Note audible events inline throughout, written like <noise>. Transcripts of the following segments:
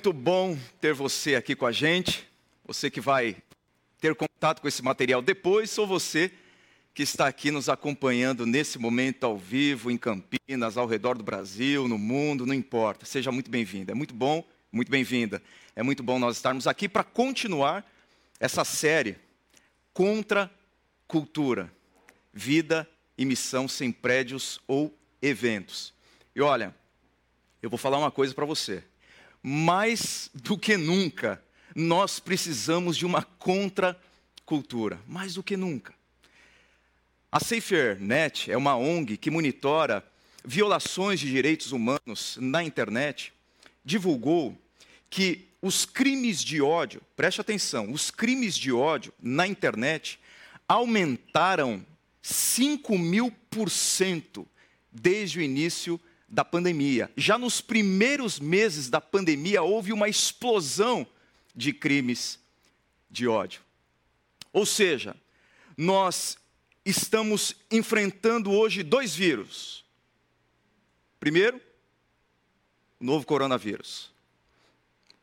Muito bom ter você aqui com a gente, você que vai ter contato com esse material depois, ou você que está aqui nos acompanhando nesse momento ao vivo, em Campinas, ao redor do Brasil, no mundo, não importa. Seja muito bem-vindo. É muito bom, muito bem-vinda. É muito bom nós estarmos aqui para continuar essa série Contra Cultura, Vida e Missão sem prédios ou eventos. E olha, eu vou falar uma coisa para você. Mais do que nunca, nós precisamos de uma contracultura. Mais do que nunca. A SaferNet é uma ONG que monitora violações de direitos humanos na internet. Divulgou que os crimes de ódio, preste atenção, os crimes de ódio na internet aumentaram 5 mil por cento desde o início da pandemia. Já nos primeiros meses da pandemia houve uma explosão de crimes de ódio. Ou seja, nós estamos enfrentando hoje dois vírus. Primeiro, o novo coronavírus.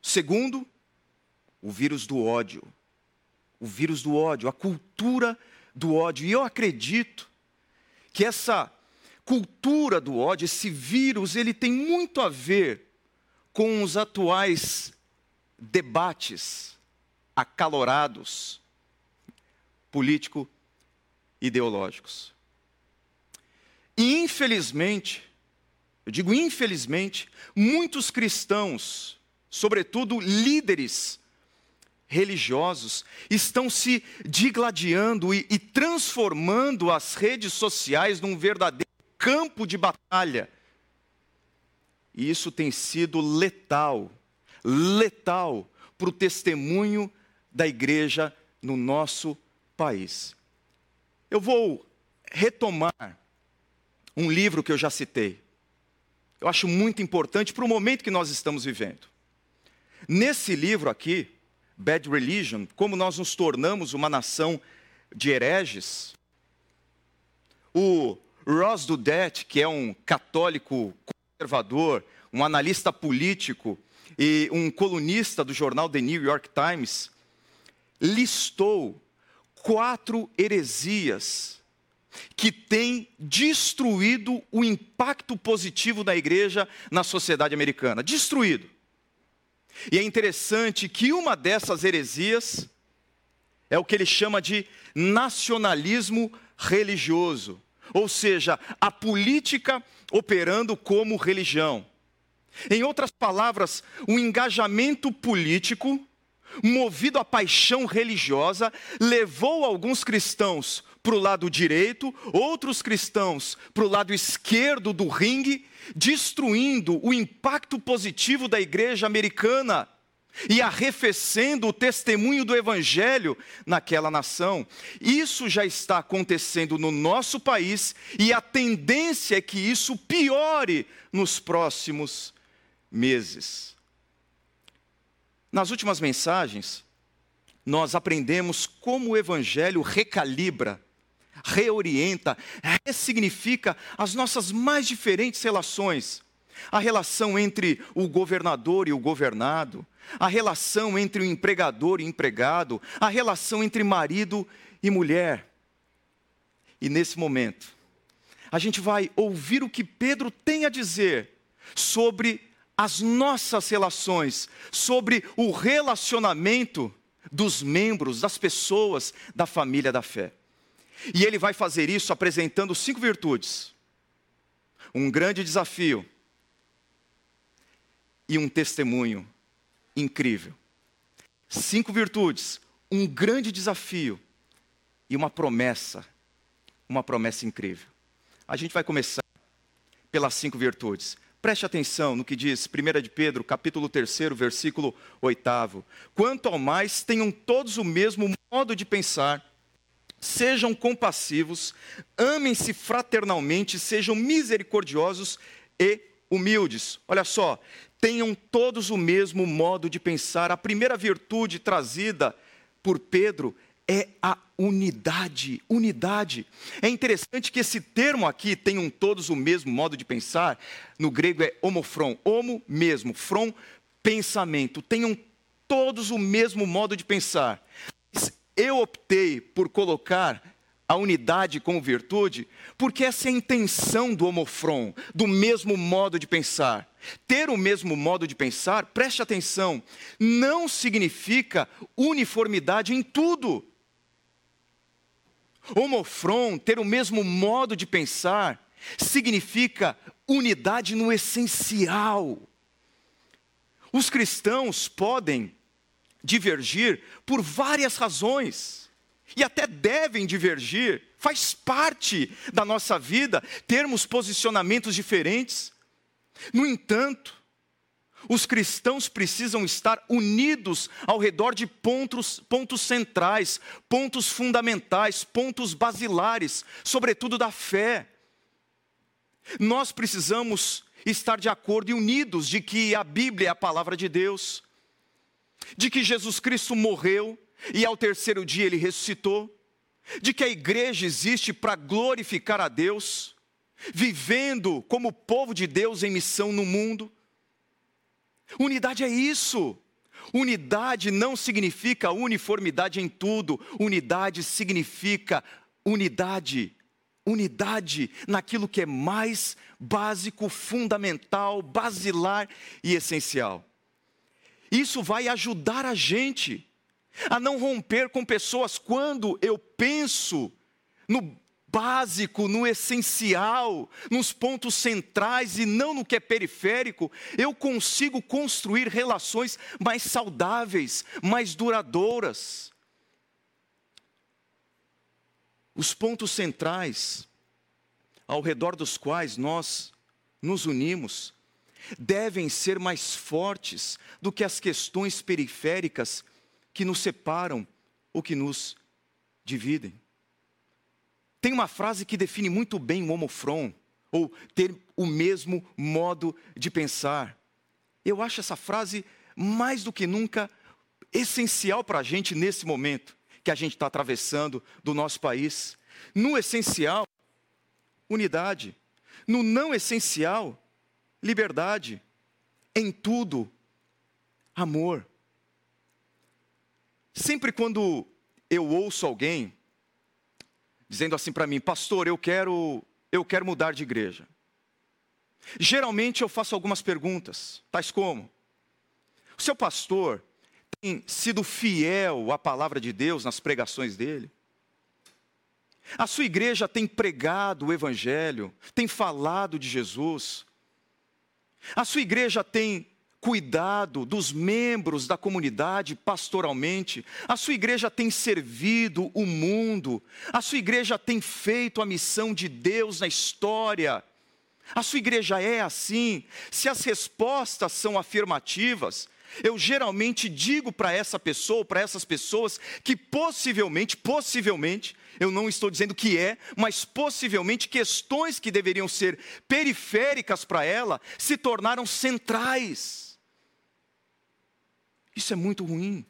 Segundo, o vírus do ódio. O vírus do ódio, a cultura do ódio. E eu acredito que essa cultura do ódio, esse vírus, ele tem muito a ver com os atuais debates acalorados político ideológicos. E infelizmente, eu digo infelizmente, muitos cristãos, sobretudo líderes religiosos, estão se digladiando e, e transformando as redes sociais num verdadeiro campo de batalha. E isso tem sido letal, letal para o testemunho da igreja no nosso país. Eu vou retomar um livro que eu já citei. Eu acho muito importante para o momento que nós estamos vivendo. Nesse livro aqui, Bad Religion, como nós nos tornamos uma nação de hereges, o Ross Dudet, que é um católico conservador, um analista político e um colunista do jornal The New York Times, listou quatro heresias que têm destruído o impacto positivo da igreja na sociedade americana. Destruído. E é interessante que uma dessas heresias é o que ele chama de nacionalismo religioso, ou seja, a política operando como religião. Em outras palavras, o engajamento político movido à paixão religiosa, levou alguns cristãos para o lado direito, outros cristãos para o lado esquerdo do ringue, destruindo o impacto positivo da igreja americana e arrefecendo o testemunho do evangelho naquela nação. Isso já está acontecendo no nosso país e a tendência é que isso piore nos próximos meses. Nas últimas mensagens, nós aprendemos como o Evangelho recalibra, reorienta, ressignifica as nossas mais diferentes relações. A relação entre o governador e o governado, a relação entre o empregador e empregado, a relação entre marido e mulher. E nesse momento, a gente vai ouvir o que Pedro tem a dizer sobre as nossas relações, sobre o relacionamento dos membros, das pessoas da família da fé. E ele vai fazer isso apresentando cinco virtudes, um grande desafio e um testemunho incrível. Cinco virtudes, um grande desafio e uma promessa, uma promessa incrível. A gente vai começar pelas cinco virtudes. Preste atenção no que diz 1 de Pedro, capítulo 3, versículo 8. Quanto ao mais, tenham todos o mesmo modo de pensar, sejam compassivos, amem-se fraternalmente, sejam misericordiosos e humildes. Olha só, tenham todos o mesmo modo de pensar. A primeira virtude trazida por Pedro é a unidade, unidade. É interessante que esse termo aqui tenham todos o mesmo modo de pensar, no grego é homofron, homo mesmo, fron pensamento, tenham todos o mesmo modo de pensar. Eu optei por colocar a unidade como virtude, porque essa é a intenção do homofron, do mesmo modo de pensar. Ter o mesmo modo de pensar, preste atenção, não significa uniformidade em tudo. Homofron, ter o mesmo modo de pensar, significa unidade no essencial. Os cristãos podem divergir por várias razões, e até devem divergir, faz parte da nossa vida termos posicionamentos diferentes. No entanto, os cristãos precisam estar unidos ao redor de pontos, pontos centrais, pontos fundamentais, pontos basilares, sobretudo da fé. Nós precisamos estar de acordo e unidos de que a Bíblia é a palavra de Deus, de que Jesus Cristo morreu e ao terceiro dia ele ressuscitou, de que a igreja existe para glorificar a Deus, vivendo como povo de Deus em missão no mundo. Unidade é isso. Unidade não significa uniformidade em tudo, unidade significa unidade. Unidade naquilo que é mais básico, fundamental, basilar e essencial. Isso vai ajudar a gente a não romper com pessoas quando eu penso no básico, no essencial, nos pontos centrais e não no que é periférico, eu consigo construir relações mais saudáveis, mais duradouras. Os pontos centrais ao redor dos quais nós nos unimos devem ser mais fortes do que as questões periféricas que nos separam ou que nos dividem. Tem uma frase que define muito bem o homofron, ou ter o mesmo modo de pensar. Eu acho essa frase mais do que nunca essencial para a gente nesse momento que a gente está atravessando do nosso país. No essencial, unidade. No não essencial, liberdade. Em tudo, amor. Sempre quando eu ouço alguém dizendo assim para mim, pastor, eu quero, eu quero mudar de igreja. Geralmente eu faço algumas perguntas, tais como: o seu pastor tem sido fiel à palavra de Deus nas pregações dele? A sua igreja tem pregado o Evangelho, tem falado de Jesus? A sua igreja tem cuidado dos membros da comunidade pastoralmente, a sua igreja tem servido o mundo, a sua igreja tem feito a missão de Deus na história. A sua igreja é assim? Se as respostas são afirmativas, eu geralmente digo para essa pessoa, para essas pessoas, que possivelmente, possivelmente, eu não estou dizendo que é, mas possivelmente questões que deveriam ser periféricas para ela se tornaram centrais. Isso é muito ruim,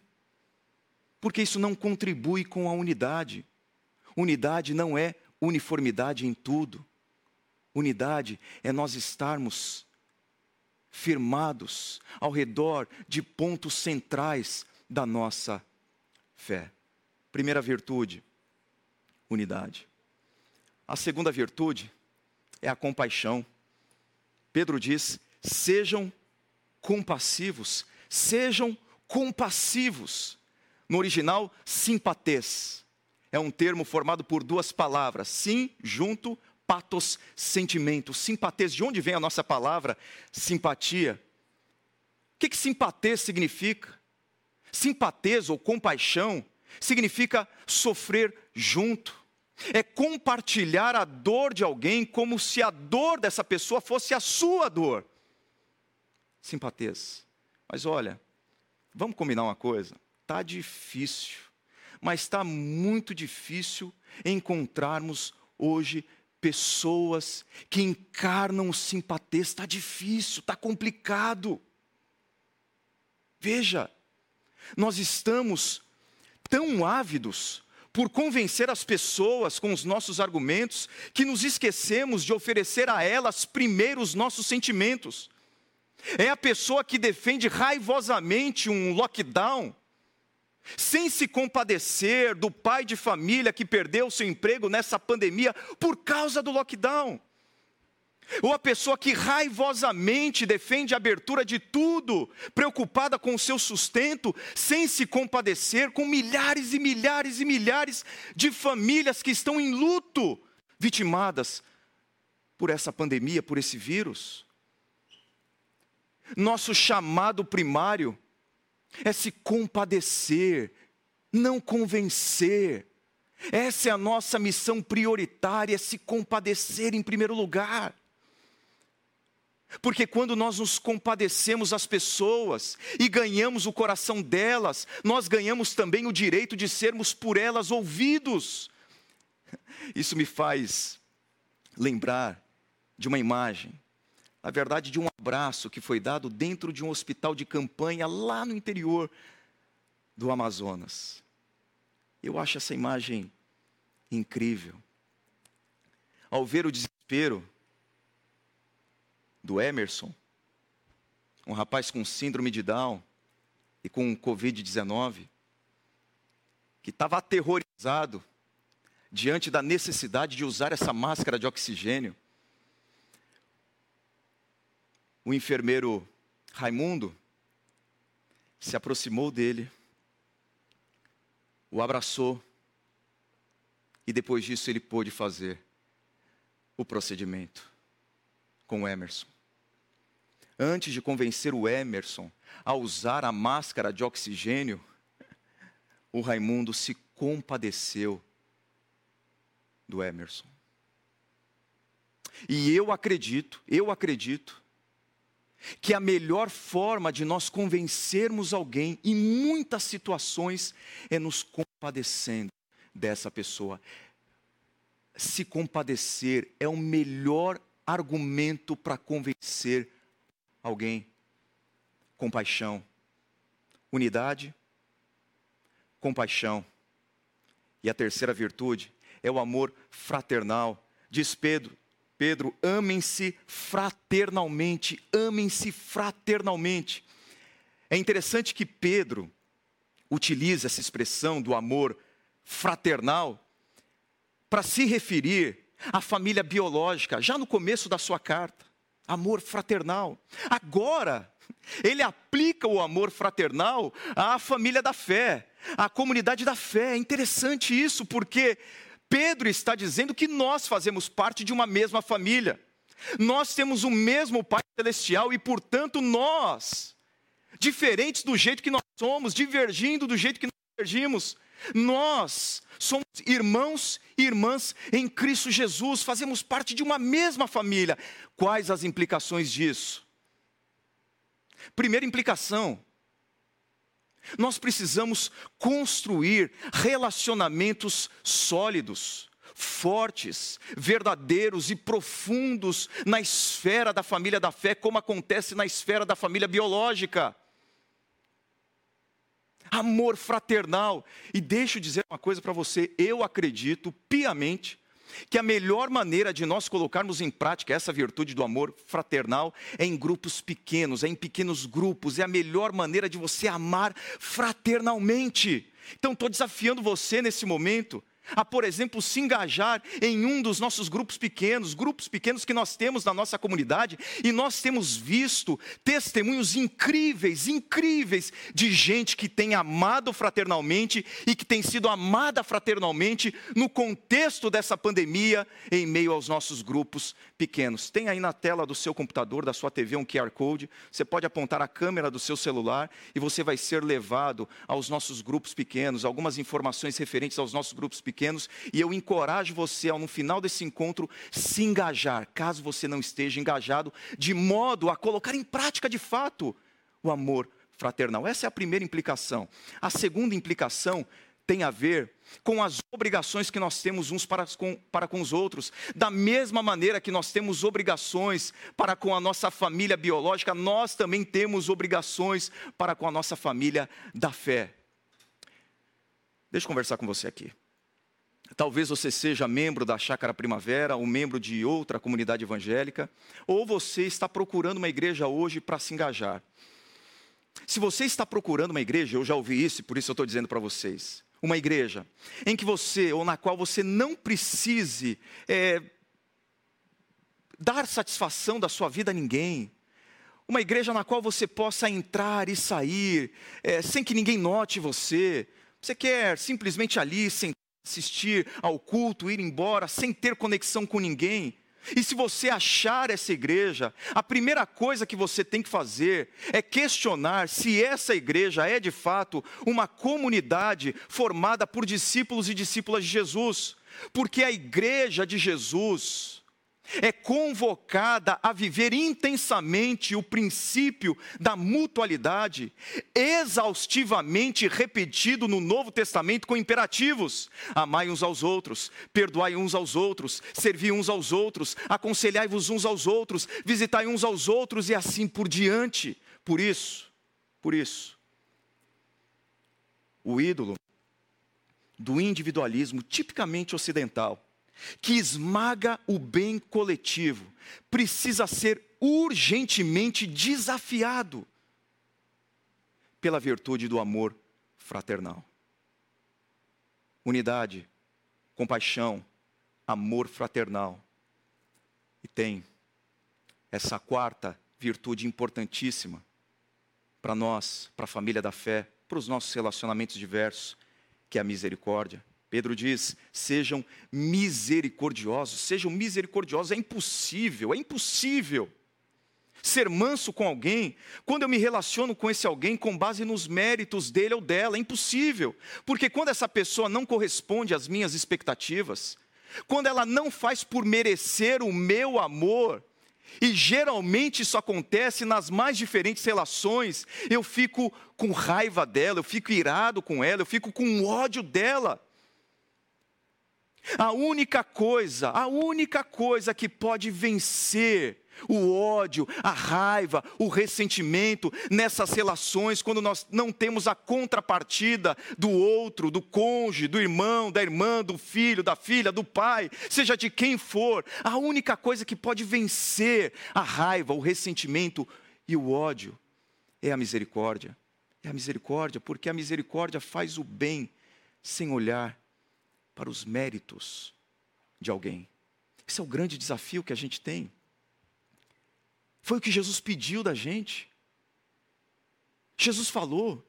porque isso não contribui com a unidade. Unidade não é uniformidade em tudo. Unidade é nós estarmos firmados ao redor de pontos centrais da nossa fé. Primeira virtude, unidade. A segunda virtude é a compaixão. Pedro diz: sejam compassivos, sejam compassivos. No original, simpatês. É um termo formado por duas palavras, sim, junto, patos, sentimento. Simpatês, de onde vem a nossa palavra simpatia? O que, que simpatês significa? Simpatês ou compaixão significa sofrer junto. É compartilhar a dor de alguém como se a dor dessa pessoa fosse a sua dor. Simpatês. Mas olha, Vamos combinar uma coisa? Tá difícil, mas está muito difícil encontrarmos hoje pessoas que encarnam o. Está difícil, está complicado. Veja, nós estamos tão ávidos por convencer as pessoas com os nossos argumentos que nos esquecemos de oferecer a elas primeiro os nossos sentimentos. É a pessoa que defende raivosamente um lockdown, sem se compadecer do pai de família que perdeu seu emprego nessa pandemia por causa do lockdown. Ou a pessoa que raivosamente defende a abertura de tudo, preocupada com o seu sustento, sem se compadecer com milhares e milhares e milhares de famílias que estão em luto, vitimadas por essa pandemia, por esse vírus. Nosso chamado primário é se compadecer, não convencer. Essa é a nossa missão prioritária, é se compadecer em primeiro lugar. Porque quando nós nos compadecemos as pessoas e ganhamos o coração delas, nós ganhamos também o direito de sermos por elas ouvidos. Isso me faz lembrar de uma imagem, na verdade, de um abraço que foi dado dentro de um hospital de campanha lá no interior do Amazonas. Eu acho essa imagem incrível. Ao ver o desespero do Emerson, um rapaz com síndrome de Down e com Covid-19, que estava aterrorizado diante da necessidade de usar essa máscara de oxigênio. O enfermeiro Raimundo se aproximou dele, o abraçou, e depois disso ele pôde fazer o procedimento com o Emerson antes de convencer o Emerson a usar a máscara de oxigênio, o Raimundo se compadeceu do Emerson. E eu acredito, eu acredito, que a melhor forma de nós convencermos alguém em muitas situações é nos compadecendo dessa pessoa. Se compadecer é o melhor argumento para convencer alguém. Compaixão. Unidade, compaixão. E a terceira virtude é o amor fraternal. Diz Pedro, Pedro, amem-se fraternalmente, amem-se fraternalmente. É interessante que Pedro utiliza essa expressão do amor fraternal para se referir à família biológica, já no começo da sua carta amor fraternal. Agora, ele aplica o amor fraternal à família da fé, à comunidade da fé. É interessante isso, porque Pedro está dizendo que nós fazemos parte de uma mesma família. Nós temos o mesmo Pai Celestial e, portanto, nós, diferentes do jeito que nós somos, divergindo do jeito que nós divergimos, nós somos irmãos e irmãs em Cristo Jesus, fazemos parte de uma mesma família. Quais as implicações disso? Primeira implicação: nós precisamos construir relacionamentos sólidos, fortes, verdadeiros e profundos na esfera da família da fé, como acontece na esfera da família biológica amor fraternal. E deixa eu dizer uma coisa para você: eu acredito piamente que a melhor maneira de nós colocarmos em prática essa virtude do amor fraternal é em grupos pequenos, é em pequenos grupos, é a melhor maneira de você amar fraternalmente. Então, estou desafiando você nesse momento a, por exemplo, se engajar em um dos nossos grupos pequenos, grupos pequenos que nós temos na nossa comunidade, e nós temos visto testemunhos incríveis, incríveis, de gente que tem amado fraternalmente e que tem sido amada fraternalmente no contexto dessa pandemia, em meio aos nossos grupos pequenos. Tem aí na tela do seu computador, da sua TV, um QR Code, você pode apontar a câmera do seu celular e você vai ser levado aos nossos grupos pequenos, algumas informações referentes aos nossos grupos pequenos pequenos, e eu encorajo você, ao no final desse encontro, se engajar, caso você não esteja engajado, de modo a colocar em prática de fato o amor fraternal. Essa é a primeira implicação. A segunda implicação tem a ver com as obrigações que nós temos uns para com, para com os outros. Da mesma maneira que nós temos obrigações para com a nossa família biológica, nós também temos obrigações para com a nossa família da fé. Deixa eu conversar com você aqui. Talvez você seja membro da Chácara Primavera, ou membro de outra comunidade evangélica, ou você está procurando uma igreja hoje para se engajar. Se você está procurando uma igreja, eu já ouvi isso, por isso eu estou dizendo para vocês, uma igreja em que você, ou na qual você não precise é, dar satisfação da sua vida a ninguém, uma igreja na qual você possa entrar e sair, é, sem que ninguém note você, você quer simplesmente ali sentar, assistir ao culto, ir embora, sem ter conexão com ninguém, e se você achar essa igreja, a primeira coisa que você tem que fazer é questionar se essa igreja é de fato uma comunidade formada por discípulos e discípulas de Jesus. Porque a igreja de Jesus, é convocada a viver intensamente o princípio da mutualidade, exaustivamente repetido no Novo Testamento com imperativos: amai uns aos outros, perdoai uns aos outros, servi uns aos outros, aconselhai-vos uns aos outros, visitai uns aos outros e assim por diante. Por isso, por isso, o ídolo do individualismo tipicamente ocidental que esmaga o bem coletivo, precisa ser urgentemente desafiado pela virtude do amor fraternal. Unidade, compaixão, amor fraternal. E tem essa quarta virtude importantíssima para nós, para a família da fé, para os nossos relacionamentos diversos, que é a misericórdia. Pedro diz: sejam misericordiosos, sejam misericordiosos. É impossível, é impossível ser manso com alguém quando eu me relaciono com esse alguém com base nos méritos dele ou dela. É impossível, porque quando essa pessoa não corresponde às minhas expectativas, quando ela não faz por merecer o meu amor, e geralmente isso acontece nas mais diferentes relações. Eu fico com raiva dela, eu fico irado com ela, eu fico com ódio dela. A única coisa, a única coisa que pode vencer o ódio, a raiva, o ressentimento nessas relações, quando nós não temos a contrapartida do outro, do cônjuge, do irmão, da irmã, do filho, da filha, do pai, seja de quem for, a única coisa que pode vencer a raiva, o ressentimento e o ódio é a misericórdia. É a misericórdia, porque a misericórdia faz o bem sem olhar para os méritos de alguém. Esse é o grande desafio que a gente tem. Foi o que Jesus pediu da gente. Jesus falou: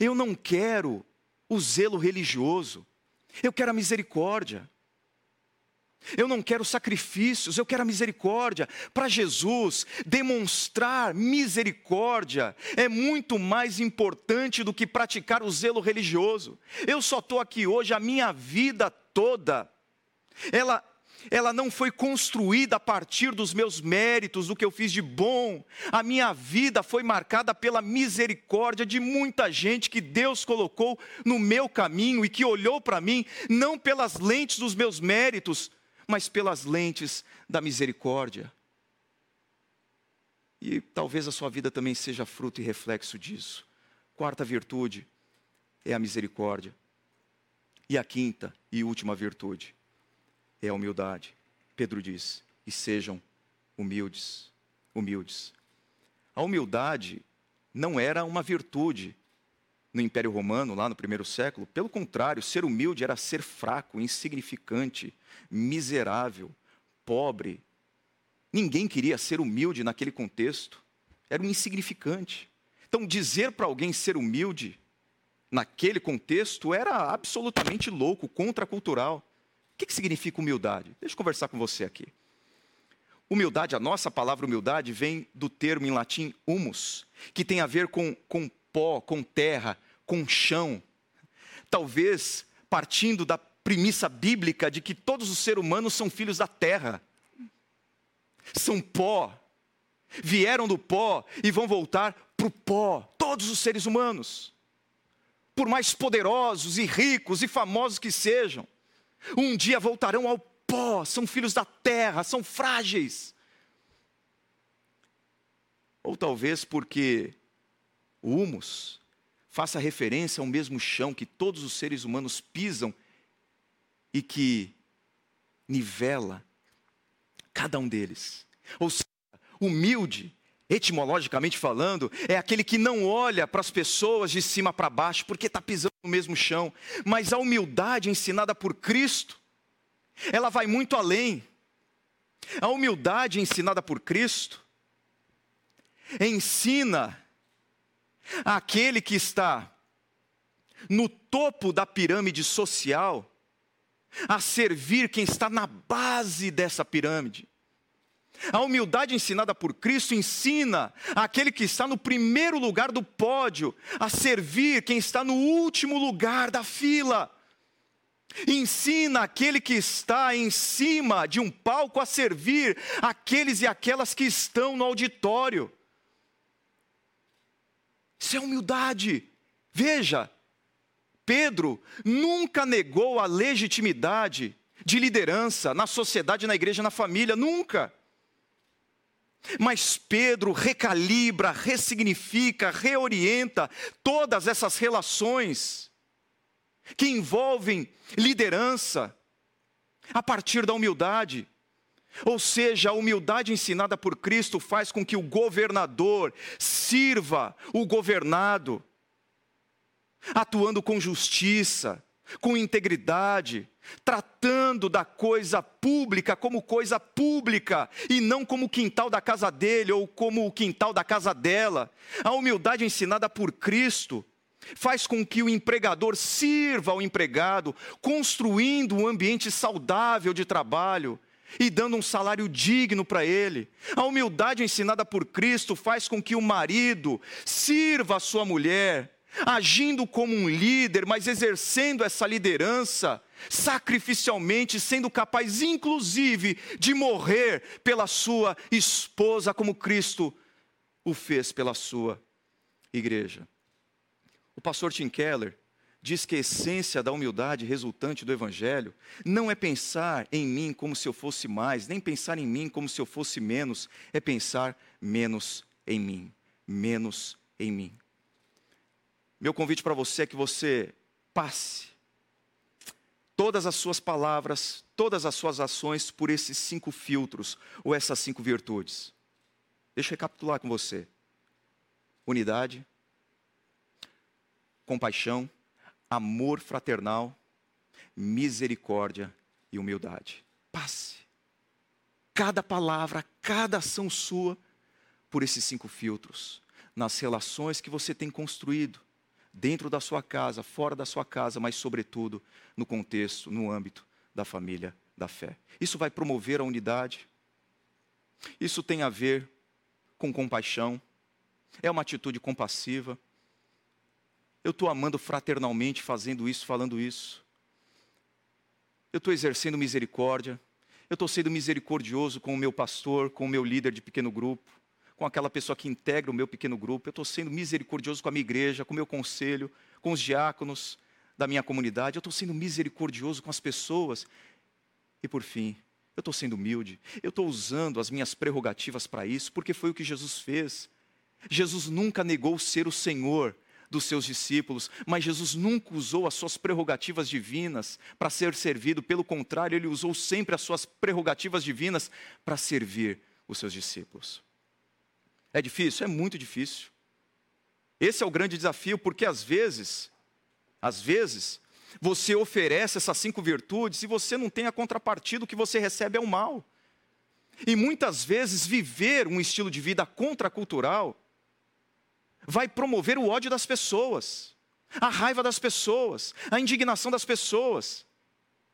Eu não quero o zelo religioso, eu quero a misericórdia. Eu não quero sacrifícios, eu quero a misericórdia. Para Jesus, demonstrar misericórdia é muito mais importante do que praticar o zelo religioso. Eu só estou aqui hoje a minha vida toda. Ela, ela não foi construída a partir dos meus méritos, do que eu fiz de bom. A minha vida foi marcada pela misericórdia de muita gente que Deus colocou no meu caminho e que olhou para mim, não pelas lentes dos meus méritos, mas pelas lentes da misericórdia. E talvez a sua vida também seja fruto e reflexo disso. Quarta virtude é a misericórdia. E a quinta e última virtude é a humildade. Pedro diz: e sejam humildes, humildes. A humildade não era uma virtude no Império Romano, lá no primeiro século. Pelo contrário, ser humilde era ser fraco, insignificante, miserável, pobre. Ninguém queria ser humilde naquele contexto. Era um insignificante. Então, dizer para alguém ser humilde naquele contexto era absolutamente louco, contracultural. O que, que significa humildade? Deixa eu conversar com você aqui. Humildade, a nossa palavra humildade vem do termo em latim humus, que tem a ver com, com pó, com terra, com chão. Talvez partindo da premissa bíblica de que todos os seres humanos são filhos da terra, são pó, vieram do pó e vão voltar para o pó, todos os seres humanos, por mais poderosos e ricos e famosos que sejam, um dia voltarão ao pó, são filhos da terra, são frágeis. Ou talvez porque o humus faça referência ao mesmo chão que todos os seres humanos pisam e que nivela cada um deles. Ou seja, humilde, etimologicamente falando, é aquele que não olha para as pessoas de cima para baixo porque está pisando no mesmo chão, mas a humildade ensinada por Cristo, ela vai muito além. A humildade ensinada por Cristo ensina aquele que está no topo da pirâmide social a servir quem está na base dessa pirâmide. A humildade ensinada por Cristo ensina aquele que está no primeiro lugar do pódio a servir quem está no último lugar da fila. Ensina aquele que está em cima de um palco a servir aqueles e aquelas que estão no auditório. Isso é humildade. Veja, Pedro nunca negou a legitimidade de liderança na sociedade, na igreja, na família, nunca. Mas Pedro recalibra, ressignifica, reorienta todas essas relações que envolvem liderança a partir da humildade. Ou seja, a humildade ensinada por Cristo faz com que o governador sirva o governado, atuando com justiça, com integridade, tratando da coisa pública como coisa pública e não como o quintal da casa dele ou como o quintal da casa dela. A humildade ensinada por Cristo faz com que o empregador sirva ao empregado, construindo um ambiente saudável de trabalho e dando um salário digno para ele. A humildade ensinada por Cristo faz com que o marido sirva a sua mulher, agindo como um líder, mas exercendo essa liderança sacrificialmente, sendo capaz, inclusive, de morrer pela sua esposa, como Cristo o fez pela sua igreja. O pastor Tim Keller diz que a essência da humildade resultante do Evangelho não é pensar em mim como se eu fosse mais, nem pensar em mim como se eu fosse menos, é pensar menos em mim, menos em mim. Meu convite para você é que você passe todas as suas palavras, todas as suas ações por esses cinco filtros ou essas cinco virtudes. Deixa eu recapitular com você: unidade, compaixão, amor fraternal, misericórdia e humildade. Passe cada palavra, cada ação sua por esses cinco filtros, nas relações que você tem construído dentro da sua casa, fora da sua casa, mas, sobretudo, no contexto, no âmbito da família da fé. Isso vai promover a unidade. Isso tem a ver com compaixão. É uma atitude compassiva. Eu estou amando fraternalmente, fazendo isso, falando isso. Eu estou exercendo misericórdia. Eu estou sendo misericordioso com o meu pastor, com o meu líder de pequeno grupo com aquela pessoa que integra o meu pequeno grupo, eu estou sendo misericordioso com a minha igreja, com o meu conselho, com os diáconos da minha comunidade, eu estou sendo misericordioso com as pessoas. E por fim, eu estou sendo humilde, eu estou usando as minhas prerrogativas para isso, porque foi o que Jesus fez. Jesus nunca negou ser o Senhor dos seus discípulos, mas Jesus nunca usou as suas prerrogativas divinas para ser servido, pelo contrário, ele usou sempre as suas prerrogativas divinas para servir os seus discípulos. É difícil? É muito difícil. Esse é o grande desafio, porque às vezes, às vezes, você oferece essas cinco virtudes e você não tem a contrapartida, o que você recebe é o mal. E muitas vezes viver um estilo de vida contracultural vai promover o ódio das pessoas, a raiva das pessoas, a indignação das pessoas.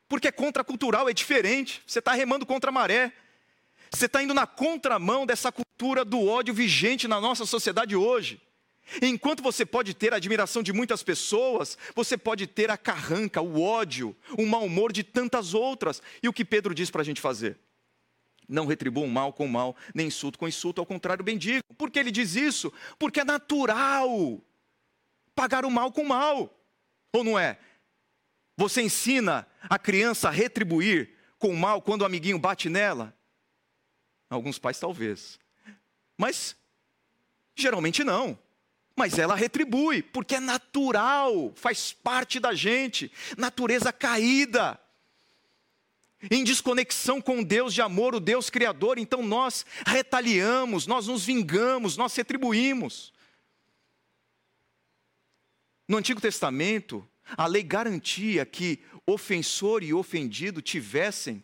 Porque é contracultural, é diferente, você está remando contra a maré. Você está indo na contramão dessa cultura do ódio vigente na nossa sociedade hoje. Enquanto você pode ter a admiração de muitas pessoas, você pode ter a carranca, o ódio, o mau humor de tantas outras. E o que Pedro diz para a gente fazer? Não retribuam mal com mal, nem insulto com insulto, ao contrário, bendigam. Por que ele diz isso? Porque é natural pagar o mal com mal. Ou não é? Você ensina a criança a retribuir com o mal quando o amiguinho bate nela? Alguns pais talvez. Mas geralmente não. Mas ela retribui, porque é natural, faz parte da gente, natureza caída. Em desconexão com Deus de amor, o Deus Criador, então nós retaliamos, nós nos vingamos, nós retribuímos. No Antigo Testamento, a lei garantia que ofensor e ofendido tivessem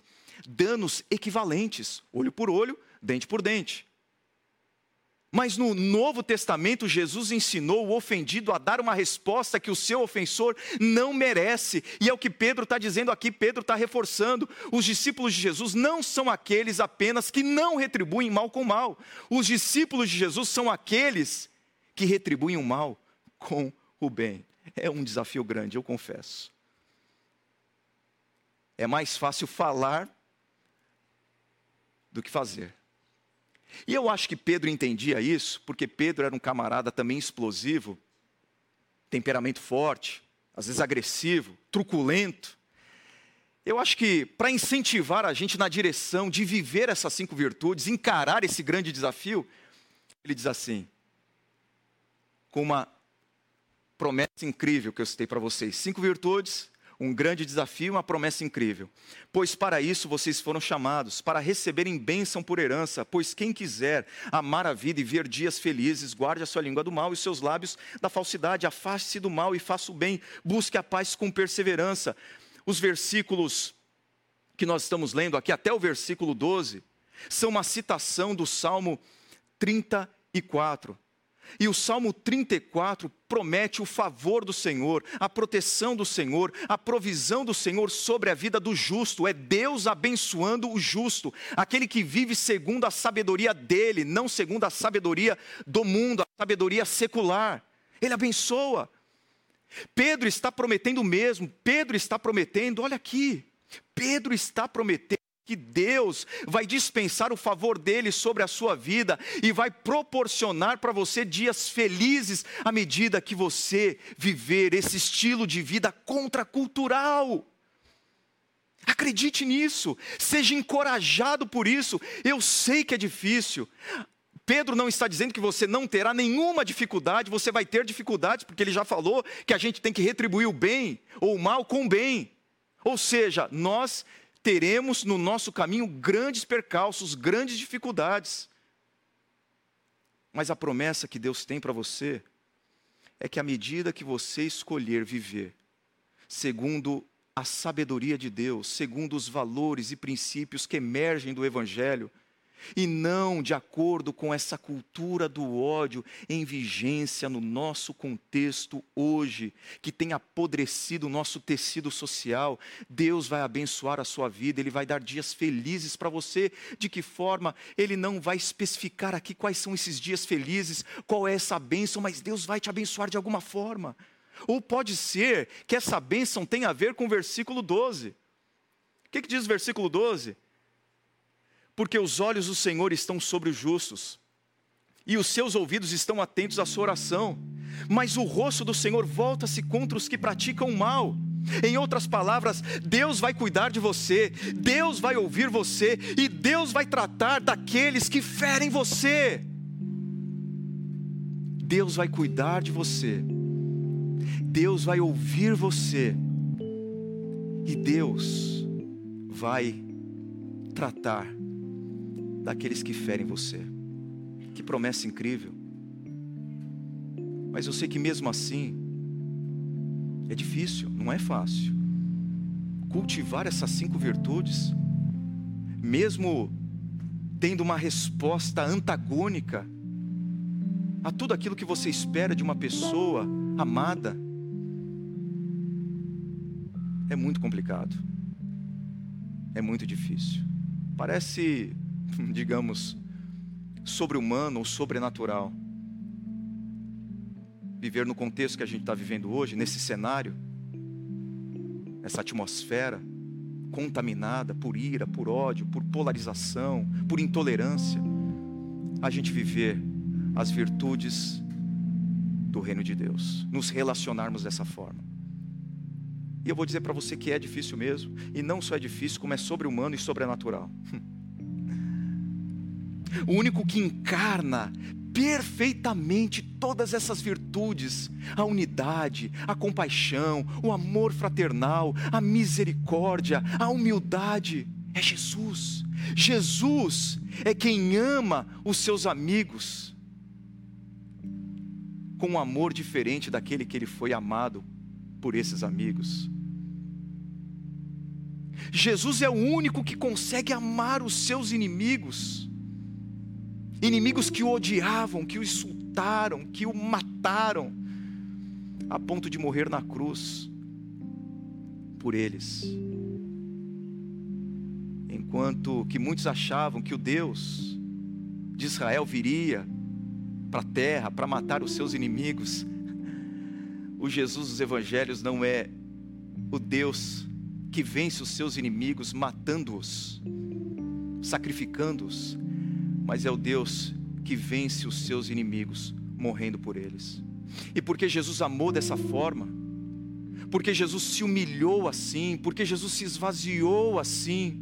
danos equivalentes, olho por olho, dente por dente. Mas no Novo Testamento, Jesus ensinou o ofendido a dar uma resposta que o seu ofensor não merece. E é o que Pedro está dizendo aqui, Pedro está reforçando. Os discípulos de Jesus não são aqueles apenas que não retribuem mal com mal. Os discípulos de Jesus são aqueles que retribuem o mal com o bem. É um desafio grande, eu confesso. É mais fácil falar do que fazer. E eu acho que Pedro entendia isso, porque Pedro era um camarada também explosivo, temperamento forte, às vezes agressivo, truculento. Eu acho que para incentivar a gente na direção de viver essas cinco virtudes, encarar esse grande desafio, ele diz assim, com uma promessa incrível que eu citei para vocês: cinco virtudes, um grande desafio, uma promessa incrível. Pois para isso vocês foram chamados, para receberem bênção por herança, pois quem quiser amar a vida e ver dias felizes, guarde a sua língua do mal e seus lábios da falsidade, afaste-se do mal e faça o bem, busque a paz com perseverança. Os versículos que nós estamos lendo aqui, até o versículo 12, são uma citação do Salmo 34. E o Salmo 34 promete o favor do Senhor, a proteção do Senhor, a provisão do Senhor sobre a vida do justo. É Deus abençoando o justo, aquele que vive segundo a sabedoria dele, não segundo a sabedoria do mundo, a sabedoria secular. Ele abençoa. Pedro está prometendo o mesmo. Pedro está prometendo, olha aqui. Pedro está prometendo que Deus vai dispensar o favor dele sobre a sua vida e vai proporcionar para você dias felizes à medida que você viver esse estilo de vida contracultural. Acredite nisso, seja encorajado por isso. Eu sei que é difícil. Pedro não está dizendo que você não terá nenhuma dificuldade, você vai ter dificuldades, porque ele já falou que a gente tem que retribuir o bem ou o mal com o bem. Ou seja, nós teremos no nosso caminho grandes percalços, grandes dificuldades. Mas a promessa que Deus tem para você é que à medida que você escolher viver segundo a sabedoria de Deus, segundo os valores e princípios que emergem do Evangelho, e não de acordo com essa cultura do ódio em vigência no nosso contexto hoje, que tem apodrecido o nosso tecido social. Deus vai abençoar a sua vida, Ele vai dar dias felizes para você. De que forma? Ele não vai especificar aqui quais são esses dias felizes, qual é essa bênção, mas Deus vai te abençoar de alguma forma. Ou pode ser que essa bênção tenha a ver com o versículo 12. O que, que diz o versículo 12? Porque os olhos do Senhor estão sobre os justos, e os seus ouvidos estão atentos à sua oração, mas o rosto do Senhor volta-se contra os que praticam o mal. Em outras palavras, Deus vai cuidar de você, Deus vai ouvir você e Deus vai tratar daqueles que ferem você. Deus vai cuidar de você, Deus vai ouvir você e Deus vai tratar daqueles que ferem você. Que promessa incrível. Mas eu sei que mesmo assim, é difícil, não é fácil. Cultivar essas cinco virtudes, mesmo tendo uma resposta antagônica a tudo aquilo que você espera de uma pessoa amada, é muito complicado, é muito difícil. Parece <laughs> digamos, sobre-humano ou sobrenatural. Viver no contexto que a gente está vivendo hoje, nesse cenário, essa atmosfera contaminada por ira, por ódio, por polarização, por intolerância, a gente viver as virtudes do reino de Deus, nos relacionarmos dessa forma. E eu vou dizer para você que é difícil mesmo, e não só é difícil, como é sobre-humano e sobrenatural. <laughs> O único que encarna perfeitamente todas essas virtudes: a unidade, a compaixão, o amor fraternal, a misericórdia, a humildade. É Jesus. Jesus é quem ama os seus amigos com um amor diferente daquele que ele foi amado por esses amigos. Jesus é o único que consegue amar os seus inimigos, inimigos que o odiavam, que o insultaram, que o mataram, a ponto de morrer na cruz por eles. Enquanto que muitos achavam que o Deus de Israel viria para a terra para matar os seus inimigos, o Jesus dos evangelhos não é o Deus que vence os seus inimigos matando-os, sacrificando-os, mas é o Deus que vence os seus inimigos morrendo por eles. E porque Jesus amou dessa forma, porque Jesus se humilhou assim, porque Jesus se esvaziou assim,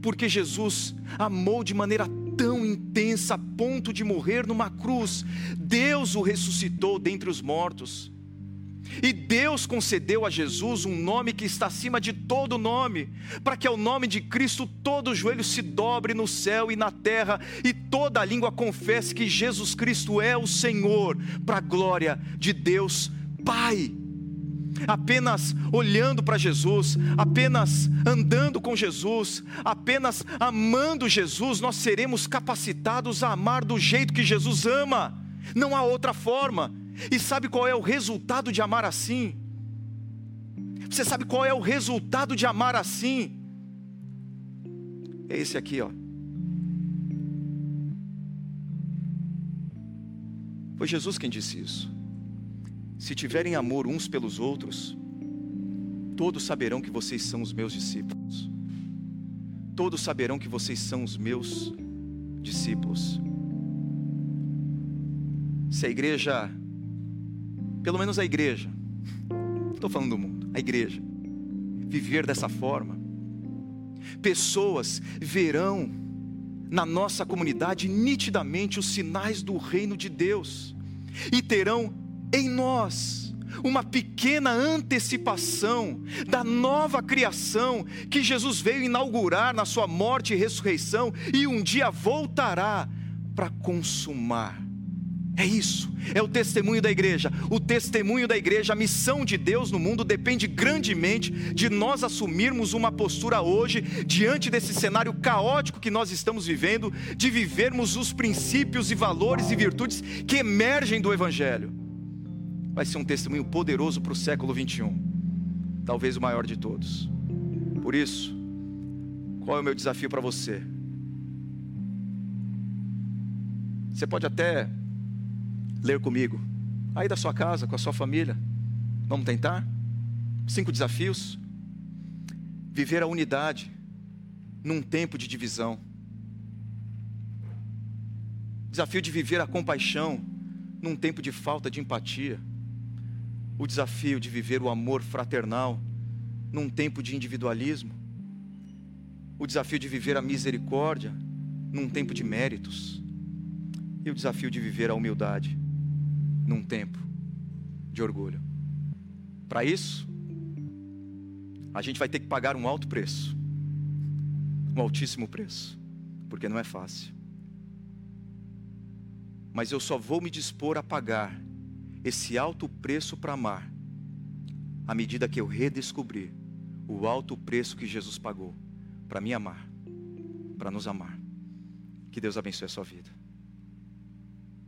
porque Jesus amou de maneira tão intensa a ponto de morrer numa cruz, Deus o ressuscitou dentre os mortos. E Deus concedeu a Jesus um nome que está acima de todo nome, para que ao nome de Cristo todo joelho se dobre no céu e na terra, e toda língua confesse que Jesus Cristo é o Senhor, para a glória de Deus Pai. Apenas olhando para Jesus, apenas andando com Jesus, apenas amando Jesus, nós seremos capacitados a amar do jeito que Jesus ama, não há outra forma. E sabe qual é o resultado de amar assim? Você sabe qual é o resultado de amar assim? É esse aqui, ó. Foi Jesus quem disse isso. Se tiverem amor uns pelos outros, todos saberão que vocês são os meus discípulos. Todos saberão que vocês são os meus discípulos. Se a igreja pelo menos a igreja, estou falando do mundo, a igreja, viver dessa forma, pessoas verão na nossa comunidade nitidamente os sinais do reino de Deus e terão em nós uma pequena antecipação da nova criação que Jesus veio inaugurar na sua morte e ressurreição e um dia voltará para consumar é isso, é o testemunho da igreja. O testemunho da igreja, a missão de Deus no mundo depende grandemente de nós assumirmos uma postura hoje, diante desse cenário caótico que nós estamos vivendo, de vivermos os princípios e valores e virtudes que emergem do Evangelho. Vai ser um testemunho poderoso para o século 21, talvez o maior de todos. Por isso, qual é o meu desafio para você? Você pode até ler comigo. Aí da sua casa, com a sua família. Vamos tentar? Cinco desafios. Viver a unidade num tempo de divisão. Desafio de viver a compaixão num tempo de falta de empatia. O desafio de viver o amor fraternal num tempo de individualismo. O desafio de viver a misericórdia num tempo de méritos. E o desafio de viver a humildade num tempo de orgulho. Para isso, a gente vai ter que pagar um alto preço, um altíssimo preço, porque não é fácil. Mas eu só vou me dispor a pagar esse alto preço para amar, à medida que eu redescobrir o alto preço que Jesus pagou para me amar, para nos amar. Que Deus abençoe a sua vida.